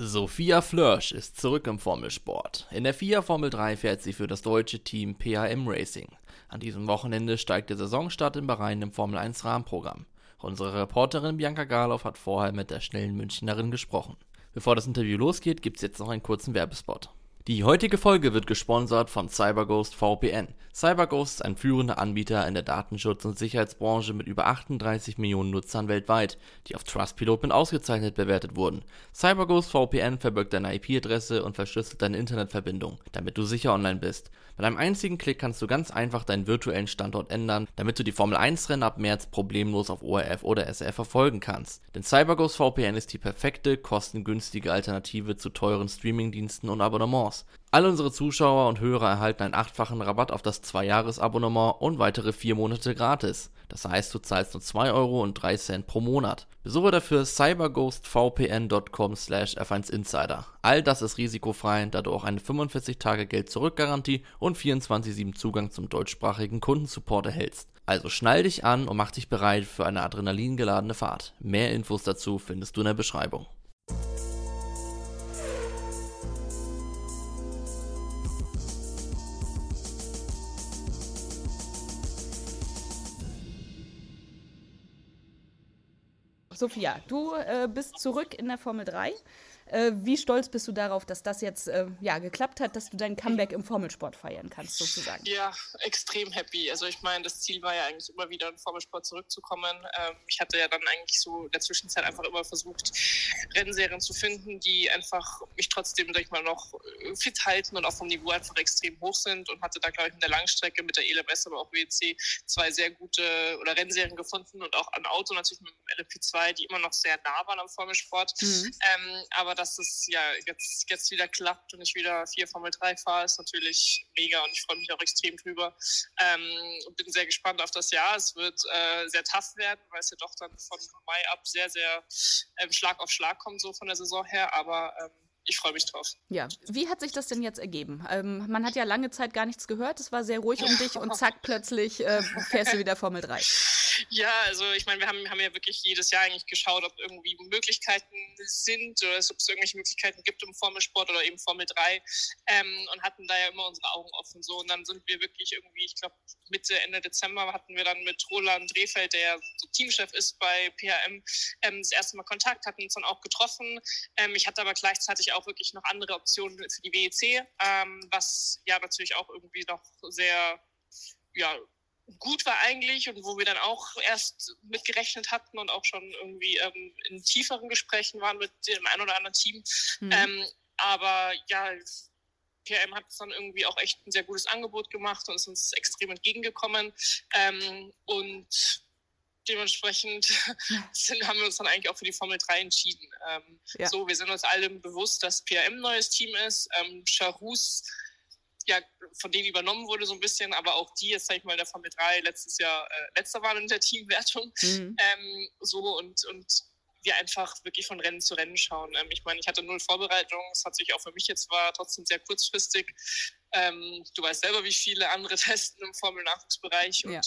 Sophia Flörsch ist zurück im Formelsport. In der FIA Formel 3 fährt sie für das deutsche Team PHM Racing. An diesem Wochenende steigt der Saisonstart in Bahrain im Formel 1 Rahmenprogramm. Unsere Reporterin Bianca Garloff hat vorher mit der schnellen Münchnerin gesprochen. Bevor das Interview losgeht, gibt's jetzt noch einen kurzen Werbespot. Die heutige Folge wird gesponsert von CyberGhost VPN. CyberGhost ist ein führender Anbieter in der Datenschutz- und Sicherheitsbranche mit über 38 Millionen Nutzern weltweit, die auf Trustpilot mit ausgezeichnet bewertet wurden. CyberGhost VPN verbirgt deine IP-Adresse und verschlüsselt deine Internetverbindung, damit du sicher online bist. Mit einem einzigen Klick kannst du ganz einfach deinen virtuellen Standort ändern, damit du die Formel 1 Rennen ab März problemlos auf ORF oder SRF verfolgen kannst. Denn CyberGhost VPN ist die perfekte, kostengünstige Alternative zu teuren Streamingdiensten und Abonnements. All unsere Zuschauer und Hörer erhalten einen achtfachen Rabatt auf das 2-Jahres-Abonnement und weitere 4 Monate gratis. Das heißt, du zahlst nur 2 Euro und 3 Cent pro Monat. Besuche dafür cyberghostvpn.com slash f1insider. All das ist risikofrei, da du auch eine 45-Tage-Geld-Zurück-Garantie und 24-7 Zugang zum deutschsprachigen Kundensupport erhältst. Also schnall dich an und mach dich bereit für eine adrenalingeladene Fahrt. Mehr Infos dazu findest du in der Beschreibung. Sophia, du äh, bist zurück in der Formel 3. Äh, wie stolz bist du darauf, dass das jetzt äh, ja, geklappt hat, dass du dein Comeback im Formelsport feiern kannst, sozusagen? Ja, extrem happy. Also ich meine, das Ziel war ja eigentlich immer wieder in Formelsport zurückzukommen. Ähm, ich hatte ja dann eigentlich so in der Zwischenzeit einfach immer versucht, Rennserien zu finden, die einfach mich trotzdem, sag ich mal, noch fit halten und auch vom Niveau einfach extrem hoch sind und hatte da, glaube ich, in der Langstrecke mit der ELMS, aber auch WC zwei sehr gute oder Rennserien gefunden und auch ein Auto natürlich mit dem LMP2, die immer noch sehr nah waren am Formelsport. Mhm. Ähm, aber dass es ja jetzt, jetzt wieder klappt und ich wieder vier Formel 3 fahre, ist natürlich mega und ich freue mich auch extrem drüber. Ähm, bin sehr gespannt auf das Jahr. Es wird äh, sehr tough werden, weil es ja doch dann von Mai ab sehr, sehr ähm, Schlag auf Schlag kommt, so von der Saison her. Aber ähm, ich freue mich drauf. Ja, wie hat sich das denn jetzt ergeben? Ähm, man hat ja lange Zeit gar nichts gehört, es war sehr ruhig um dich und zack, plötzlich äh, fährst du wieder Formel 3. Ja, also ich meine, wir haben, haben ja wirklich jedes Jahr eigentlich geschaut, ob irgendwie Möglichkeiten sind oder ob es irgendwelche Möglichkeiten gibt im Formelsport oder eben Formel 3 ähm, und hatten da ja immer unsere Augen offen so und dann sind wir wirklich irgendwie, ich glaube Mitte, Ende Dezember hatten wir dann mit Roland Drehfeld, der so Teamchef ist bei PHM, ähm, das erste Mal Kontakt, hatten uns dann auch getroffen. Ähm, ich hatte aber gleichzeitig auch wirklich noch andere Optionen für die WEC, ähm, was ja natürlich auch irgendwie noch sehr ja, gut war eigentlich und wo wir dann auch erst mit gerechnet hatten und auch schon irgendwie ähm, in tieferen Gesprächen waren mit dem ein oder anderen Team. Mhm. Ähm, aber ja, PRM hat dann irgendwie auch echt ein sehr gutes Angebot gemacht und ist uns extrem entgegengekommen. Ähm, und dementsprechend sind, haben wir uns dann eigentlich auch für die Formel 3 entschieden. Ähm, ja. So, wir sind uns allem bewusst, dass PRM ein neues Team ist. Ähm, Charus ja von denen übernommen wurde so ein bisschen, aber auch die jetzt, sag ich mal, der Formel 3 letztes Jahr äh, letzter waren in der Teamwertung. Mhm. Ähm, so und, und wir einfach wirklich von Rennen zu Rennen schauen. Ähm, ich meine, ich hatte null Vorbereitung, es hat sich auch für mich jetzt war trotzdem sehr kurzfristig. Ähm, du weißt selber, wie viele andere testen im Formel-Nachwuchsbereich und ja.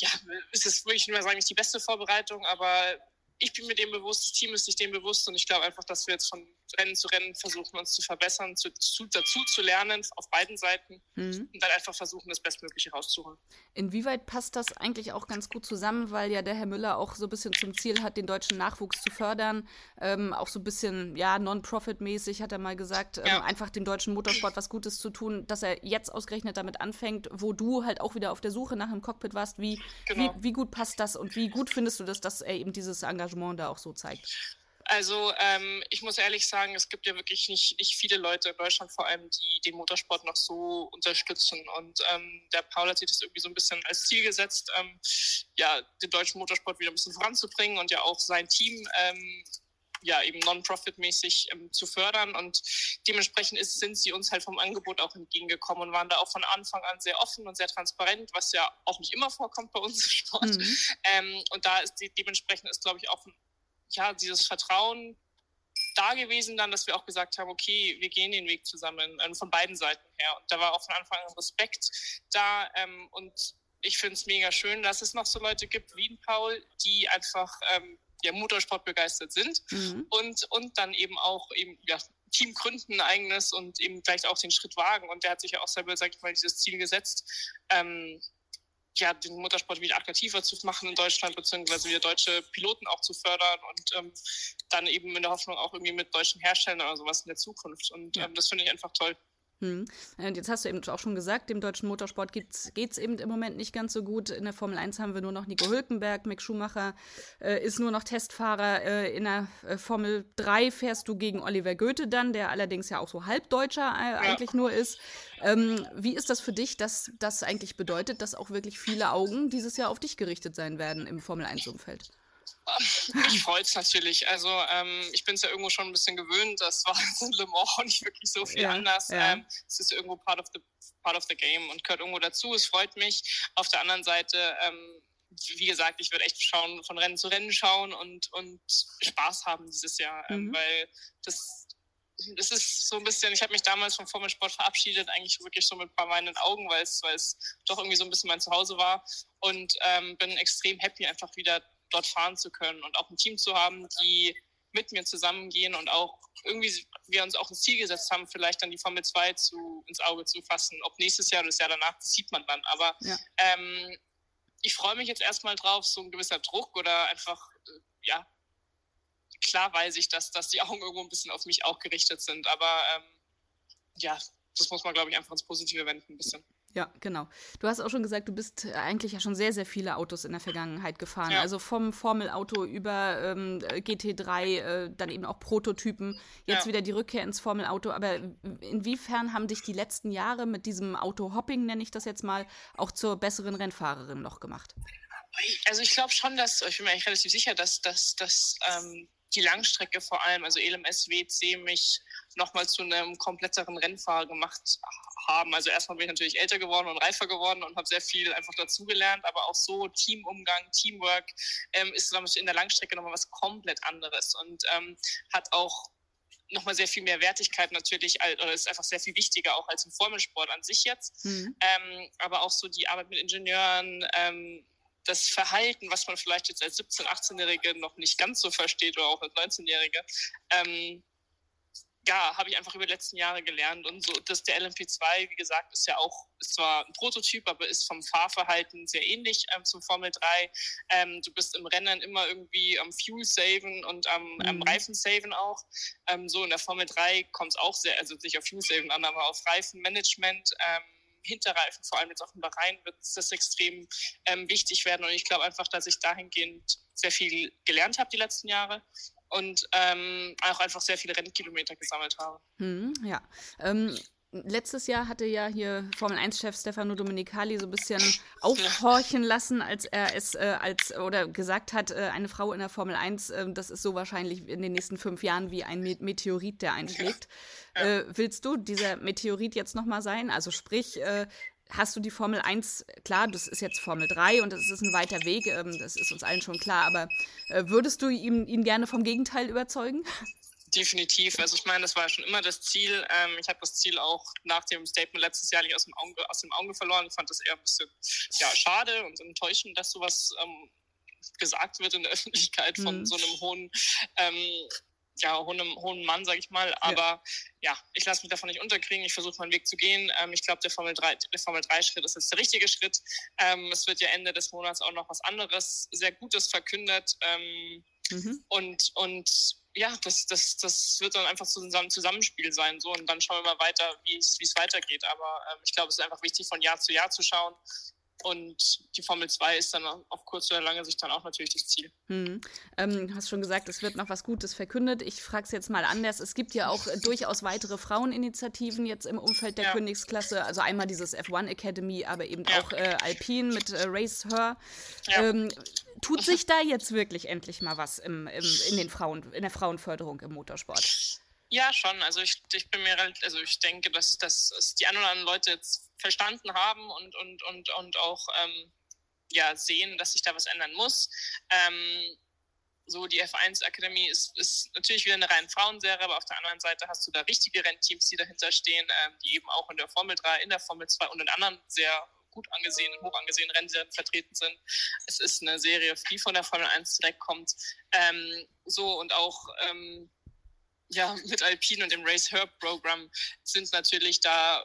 Ja, es ist wirklich nur sagen, nicht die beste Vorbereitung, aber ich bin mir dem bewusst, das Team ist sich dem bewusst und ich glaube einfach, dass wir jetzt von Rennen zu Rennen versuchen, uns zu verbessern, zu, zu, dazu zu lernen auf beiden Seiten mhm. und dann einfach versuchen, das Bestmögliche rauszuholen. Inwieweit passt das eigentlich auch ganz gut zusammen, weil ja der Herr Müller auch so ein bisschen zum Ziel hat, den deutschen Nachwuchs zu fördern, ähm, auch so ein bisschen, ja, non-profit-mäßig hat er mal gesagt, ähm, ja. einfach dem deutschen Motorsport was Gutes zu tun, dass er jetzt ausgerechnet damit anfängt, wo du halt auch wieder auf der Suche nach einem Cockpit warst. Wie, genau. wie, wie gut passt das und wie gut findest du das, dass er eben dieses Engagement da auch so zeigt? Also ähm, ich muss ehrlich sagen, es gibt ja wirklich nicht, nicht viele Leute in Deutschland vor allem, die den Motorsport noch so unterstützen. Und ähm, der Paul hat sich das irgendwie so ein bisschen als Ziel gesetzt, ähm, ja, den deutschen Motorsport wieder ein bisschen voranzubringen und ja auch sein Team ähm, ja eben non-profit-mäßig ähm, zu fördern. Und dementsprechend ist, sind sie uns halt vom Angebot auch entgegengekommen und waren da auch von Anfang an sehr offen und sehr transparent, was ja auch nicht immer vorkommt bei uns im Sport. Mhm. Ähm, und da ist die, dementsprechend ist, glaube ich, auch ja, dieses Vertrauen da gewesen dann, dass wir auch gesagt haben, okay, wir gehen den Weg zusammen, ähm, von beiden Seiten her. Und da war auch von Anfang an Respekt da. Ähm, und ich finde es mega schön, dass es noch so Leute gibt wie Paul, die einfach ähm, ja Motorsport begeistert sind mhm. und, und dann eben auch eben, ja, Team gründen ein eigenes und eben vielleicht auch den Schritt wagen. Und der hat sich ja auch selber, sag ich mal, dieses Ziel gesetzt, ähm, ja, den Motorsport wieder attraktiver zu machen in Deutschland, beziehungsweise wieder deutsche Piloten auch zu fördern und ähm, dann eben in der Hoffnung auch irgendwie mit deutschen Herstellern oder sowas in der Zukunft. Und ähm, das finde ich einfach toll. Hm. Und jetzt hast du eben auch schon gesagt, dem deutschen Motorsport geht es eben im Moment nicht ganz so gut. In der Formel 1 haben wir nur noch Nico Hülkenberg, Mick Schumacher äh, ist nur noch Testfahrer. Äh, in der äh, Formel 3 fährst du gegen Oliver Goethe dann, der allerdings ja auch so Halbdeutscher äh, ja. eigentlich nur ist. Ähm, wie ist das für dich, dass das eigentlich bedeutet, dass auch wirklich viele Augen dieses Jahr auf dich gerichtet sein werden im Formel 1-Umfeld? Mich freut es natürlich. Also ähm, ich bin es ja irgendwo schon ein bisschen gewöhnt. Das war in Le Mans auch nicht wirklich so viel ja, anders. Ja. Ähm, es ist irgendwo part of, the, part of the game und gehört irgendwo dazu. Es freut mich. Auf der anderen Seite, ähm, wie gesagt, ich würde echt schauen, von Rennen zu Rennen schauen und, und Spaß haben dieses Jahr. Ähm, mhm. Weil das, das ist so ein bisschen, ich habe mich damals vom Formelsport verabschiedet, eigentlich wirklich so mit ein paar meinen Augen, weil es, weil es doch irgendwie so ein bisschen mein Zuhause war und ähm, bin extrem happy, einfach wieder dort fahren zu können und auch ein Team zu haben, die mit mir zusammengehen und auch irgendwie wir uns auch ein Ziel gesetzt haben, vielleicht dann die Formel 2 zu, ins Auge zu fassen. Ob nächstes Jahr oder das Jahr danach, das sieht man dann. Aber ja. ähm, ich freue mich jetzt erstmal drauf, so ein gewisser Druck oder einfach, äh, ja, klar weiß ich, dass, dass die Augen irgendwo ein bisschen auf mich auch gerichtet sind. Aber ähm, ja, das muss man, glaube ich, einfach ins Positive wenden ein bisschen. Ja, genau. Du hast auch schon gesagt, du bist eigentlich ja schon sehr, sehr viele Autos in der Vergangenheit gefahren. Ja. Also vom Formelauto über ähm, GT3, äh, dann eben auch Prototypen, jetzt ja. wieder die Rückkehr ins Formelauto. Aber inwiefern haben dich die letzten Jahre mit diesem Auto-Hopping, nenne ich das jetzt mal, auch zur besseren Rennfahrerin noch gemacht? Also ich glaube schon, dass, ich bin mir eigentlich relativ sicher, dass, dass, dass ähm, die Langstrecke vor allem, also ELMS, WC, mich nochmal zu einem kompletteren Rennfahrer gemacht haben. Also erstmal bin ich natürlich älter geworden und reifer geworden und habe sehr viel einfach dazugelernt, aber auch so Teamumgang, Teamwork ähm, ist in der Langstrecke nochmal was komplett anderes und ähm, hat auch nochmal sehr viel mehr Wertigkeit natürlich, oder ist einfach sehr viel wichtiger auch als im Formelsport an sich jetzt. Mhm. Ähm, aber auch so die Arbeit mit Ingenieuren, ähm, das Verhalten, was man vielleicht jetzt als 17-, 18-Jährige noch nicht ganz so versteht oder auch als 19-Jährige, ähm, ja, habe ich einfach über die letzten Jahre gelernt. Und so, dass der LMP2, wie gesagt, ist ja auch, ist zwar ein Prototyp, aber ist vom Fahrverhalten sehr ähnlich ähm, zum Formel 3. Ähm, du bist im Rennen immer irgendwie am Fuel saven und am, mhm. am Reifen saven auch. Ähm, so in der Formel 3 kommt es auch sehr, also nicht auf Fuel saven an, aber auf Reifenmanagement. Ähm, Hinterreifen, vor allem jetzt auf dem Bahrain, wird das extrem ähm, wichtig werden. Und ich glaube einfach, dass ich dahingehend sehr viel gelernt habe die letzten Jahre und ähm, auch einfach sehr viele Rennkilometer gesammelt habe. Hm, ja. Ähm, letztes Jahr hatte ja hier Formel 1-Chef Stefano Domenicali so ein bisschen aufhorchen lassen, als er es äh, als oder gesagt hat, äh, eine Frau in der Formel 1, äh, das ist so wahrscheinlich in den nächsten fünf Jahren wie ein Meteorit, der einschlägt. Ja. Ja. Äh, willst du dieser Meteorit jetzt nochmal sein? Also sprich, äh, hast du die Formel 1, klar, das ist jetzt Formel 3 und das ist ein weiter Weg, ähm, das ist uns allen schon klar, aber äh, würdest du ihn, ihn gerne vom Gegenteil überzeugen? Definitiv. Also ich meine, das war schon immer das Ziel. Ähm, ich habe das Ziel auch nach dem Statement letztes Jahr nicht aus dem Auge, aus dem Auge verloren. Ich fand das eher ein bisschen ja, schade und enttäuschend, dass sowas ähm, gesagt wird in der Öffentlichkeit von mhm. so einem hohen ähm, ja, hohen, hohen Mann, sag ich mal. Aber ja, ja ich lasse mich davon nicht unterkriegen. Ich versuche meinen Weg zu gehen. Ähm, ich glaube, der Formel 3, der Formel 3 Schritt ist jetzt der richtige Schritt. Ähm, es wird ja Ende des Monats auch noch was anderes, sehr Gutes verkündet. Ähm, mhm. Und, und ja, das, das, das wird dann einfach so ein Zusammenspiel sein. So, und dann schauen wir mal weiter, wie es weitergeht. Aber ähm, ich glaube, es ist einfach wichtig, von Jahr zu Jahr zu schauen und die Formel 2 ist dann auf kurze oder lange Sicht dann auch natürlich das Ziel. Hm. Ähm, hast schon gesagt, es wird noch was Gutes verkündet. Ich frage es jetzt mal anders. Es gibt ja auch durchaus weitere Fraueninitiativen jetzt im Umfeld der ja. Königsklasse. Also einmal dieses F1 Academy, aber eben ja. auch äh, Alpine mit äh, Race Her. Ja. Ähm, tut sich da jetzt wirklich endlich mal was im, im, in, den Frauen, in der Frauenförderung im Motorsport? Ja, schon. Also ich, ich bin mir also ich denke, dass, dass die ein oder anderen Leute jetzt verstanden haben und, und, und, und auch ähm, ja, sehen, dass sich da was ändern muss. Ähm, so die F1 Akademie ist, ist natürlich wieder eine rein Frauenserie, aber auf der anderen Seite hast du da richtige Rennteams, die dahinter stehen, ähm, die eben auch in der Formel 3, in der Formel 2 und in anderen sehr gut angesehenen, hoch angesehenen Rennen vertreten sind. Es ist eine Serie, die von der Formel 1 direkt kommt. Ähm, so und auch ähm, ja, mit Alpine und dem Race Herb Programm sind natürlich da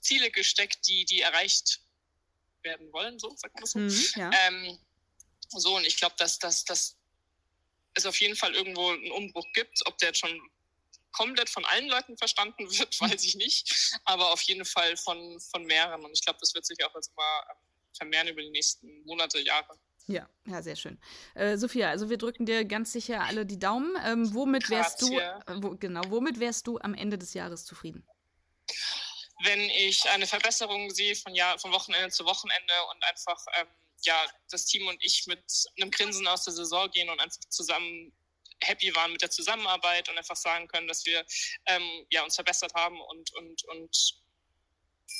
Ziele gesteckt, die, die erreicht werden wollen, so sagt man so. Mhm, ja. ähm, so, und ich glaube, dass, dass, dass es auf jeden Fall irgendwo einen Umbruch gibt. Ob der jetzt schon komplett von allen Leuten verstanden wird, weiß ich nicht. Aber auf jeden Fall von, von mehreren. Und ich glaube, das wird sich auch jetzt immer ähm, vermehren über die nächsten Monate, Jahre. Ja, ja, sehr schön. Äh, Sophia, also wir drücken dir ganz sicher alle die Daumen. Ähm, womit wärst du, äh, wo, genau, womit wärst du am Ende des Jahres zufrieden? Wenn ich eine Verbesserung sehe von Jahr, von Wochenende zu Wochenende und einfach ähm, ja das Team und ich mit einem Grinsen aus der Saison gehen und einfach zusammen happy waren mit der Zusammenarbeit und einfach sagen können, dass wir ähm, ja, uns verbessert haben und, und, und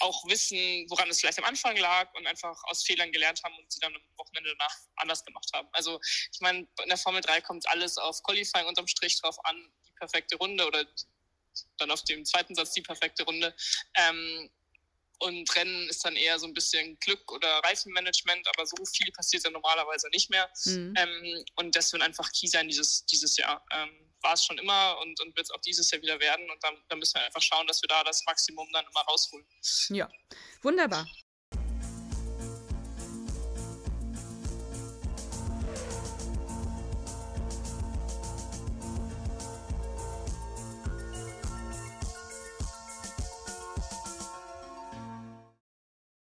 auch wissen, woran es vielleicht am Anfang lag und einfach aus Fehlern gelernt haben und sie dann am Wochenende danach anders gemacht haben. Also ich meine, in der Formel 3 kommt alles auf Qualifying unterm Strich drauf an, die perfekte Runde oder dann auf dem zweiten Satz die perfekte Runde. Ähm, und Rennen ist dann eher so ein bisschen Glück oder Reifenmanagement, aber so viel passiert ja normalerweise nicht mehr. Mhm. Ähm, und das wird einfach key sein dieses, dieses Jahr. Ähm, war es schon immer und, und wird es auch dieses Jahr wieder werden. Und dann, dann, müssen wir einfach schauen, dass wir da das Maximum dann immer rausholen. Ja, wunderbar.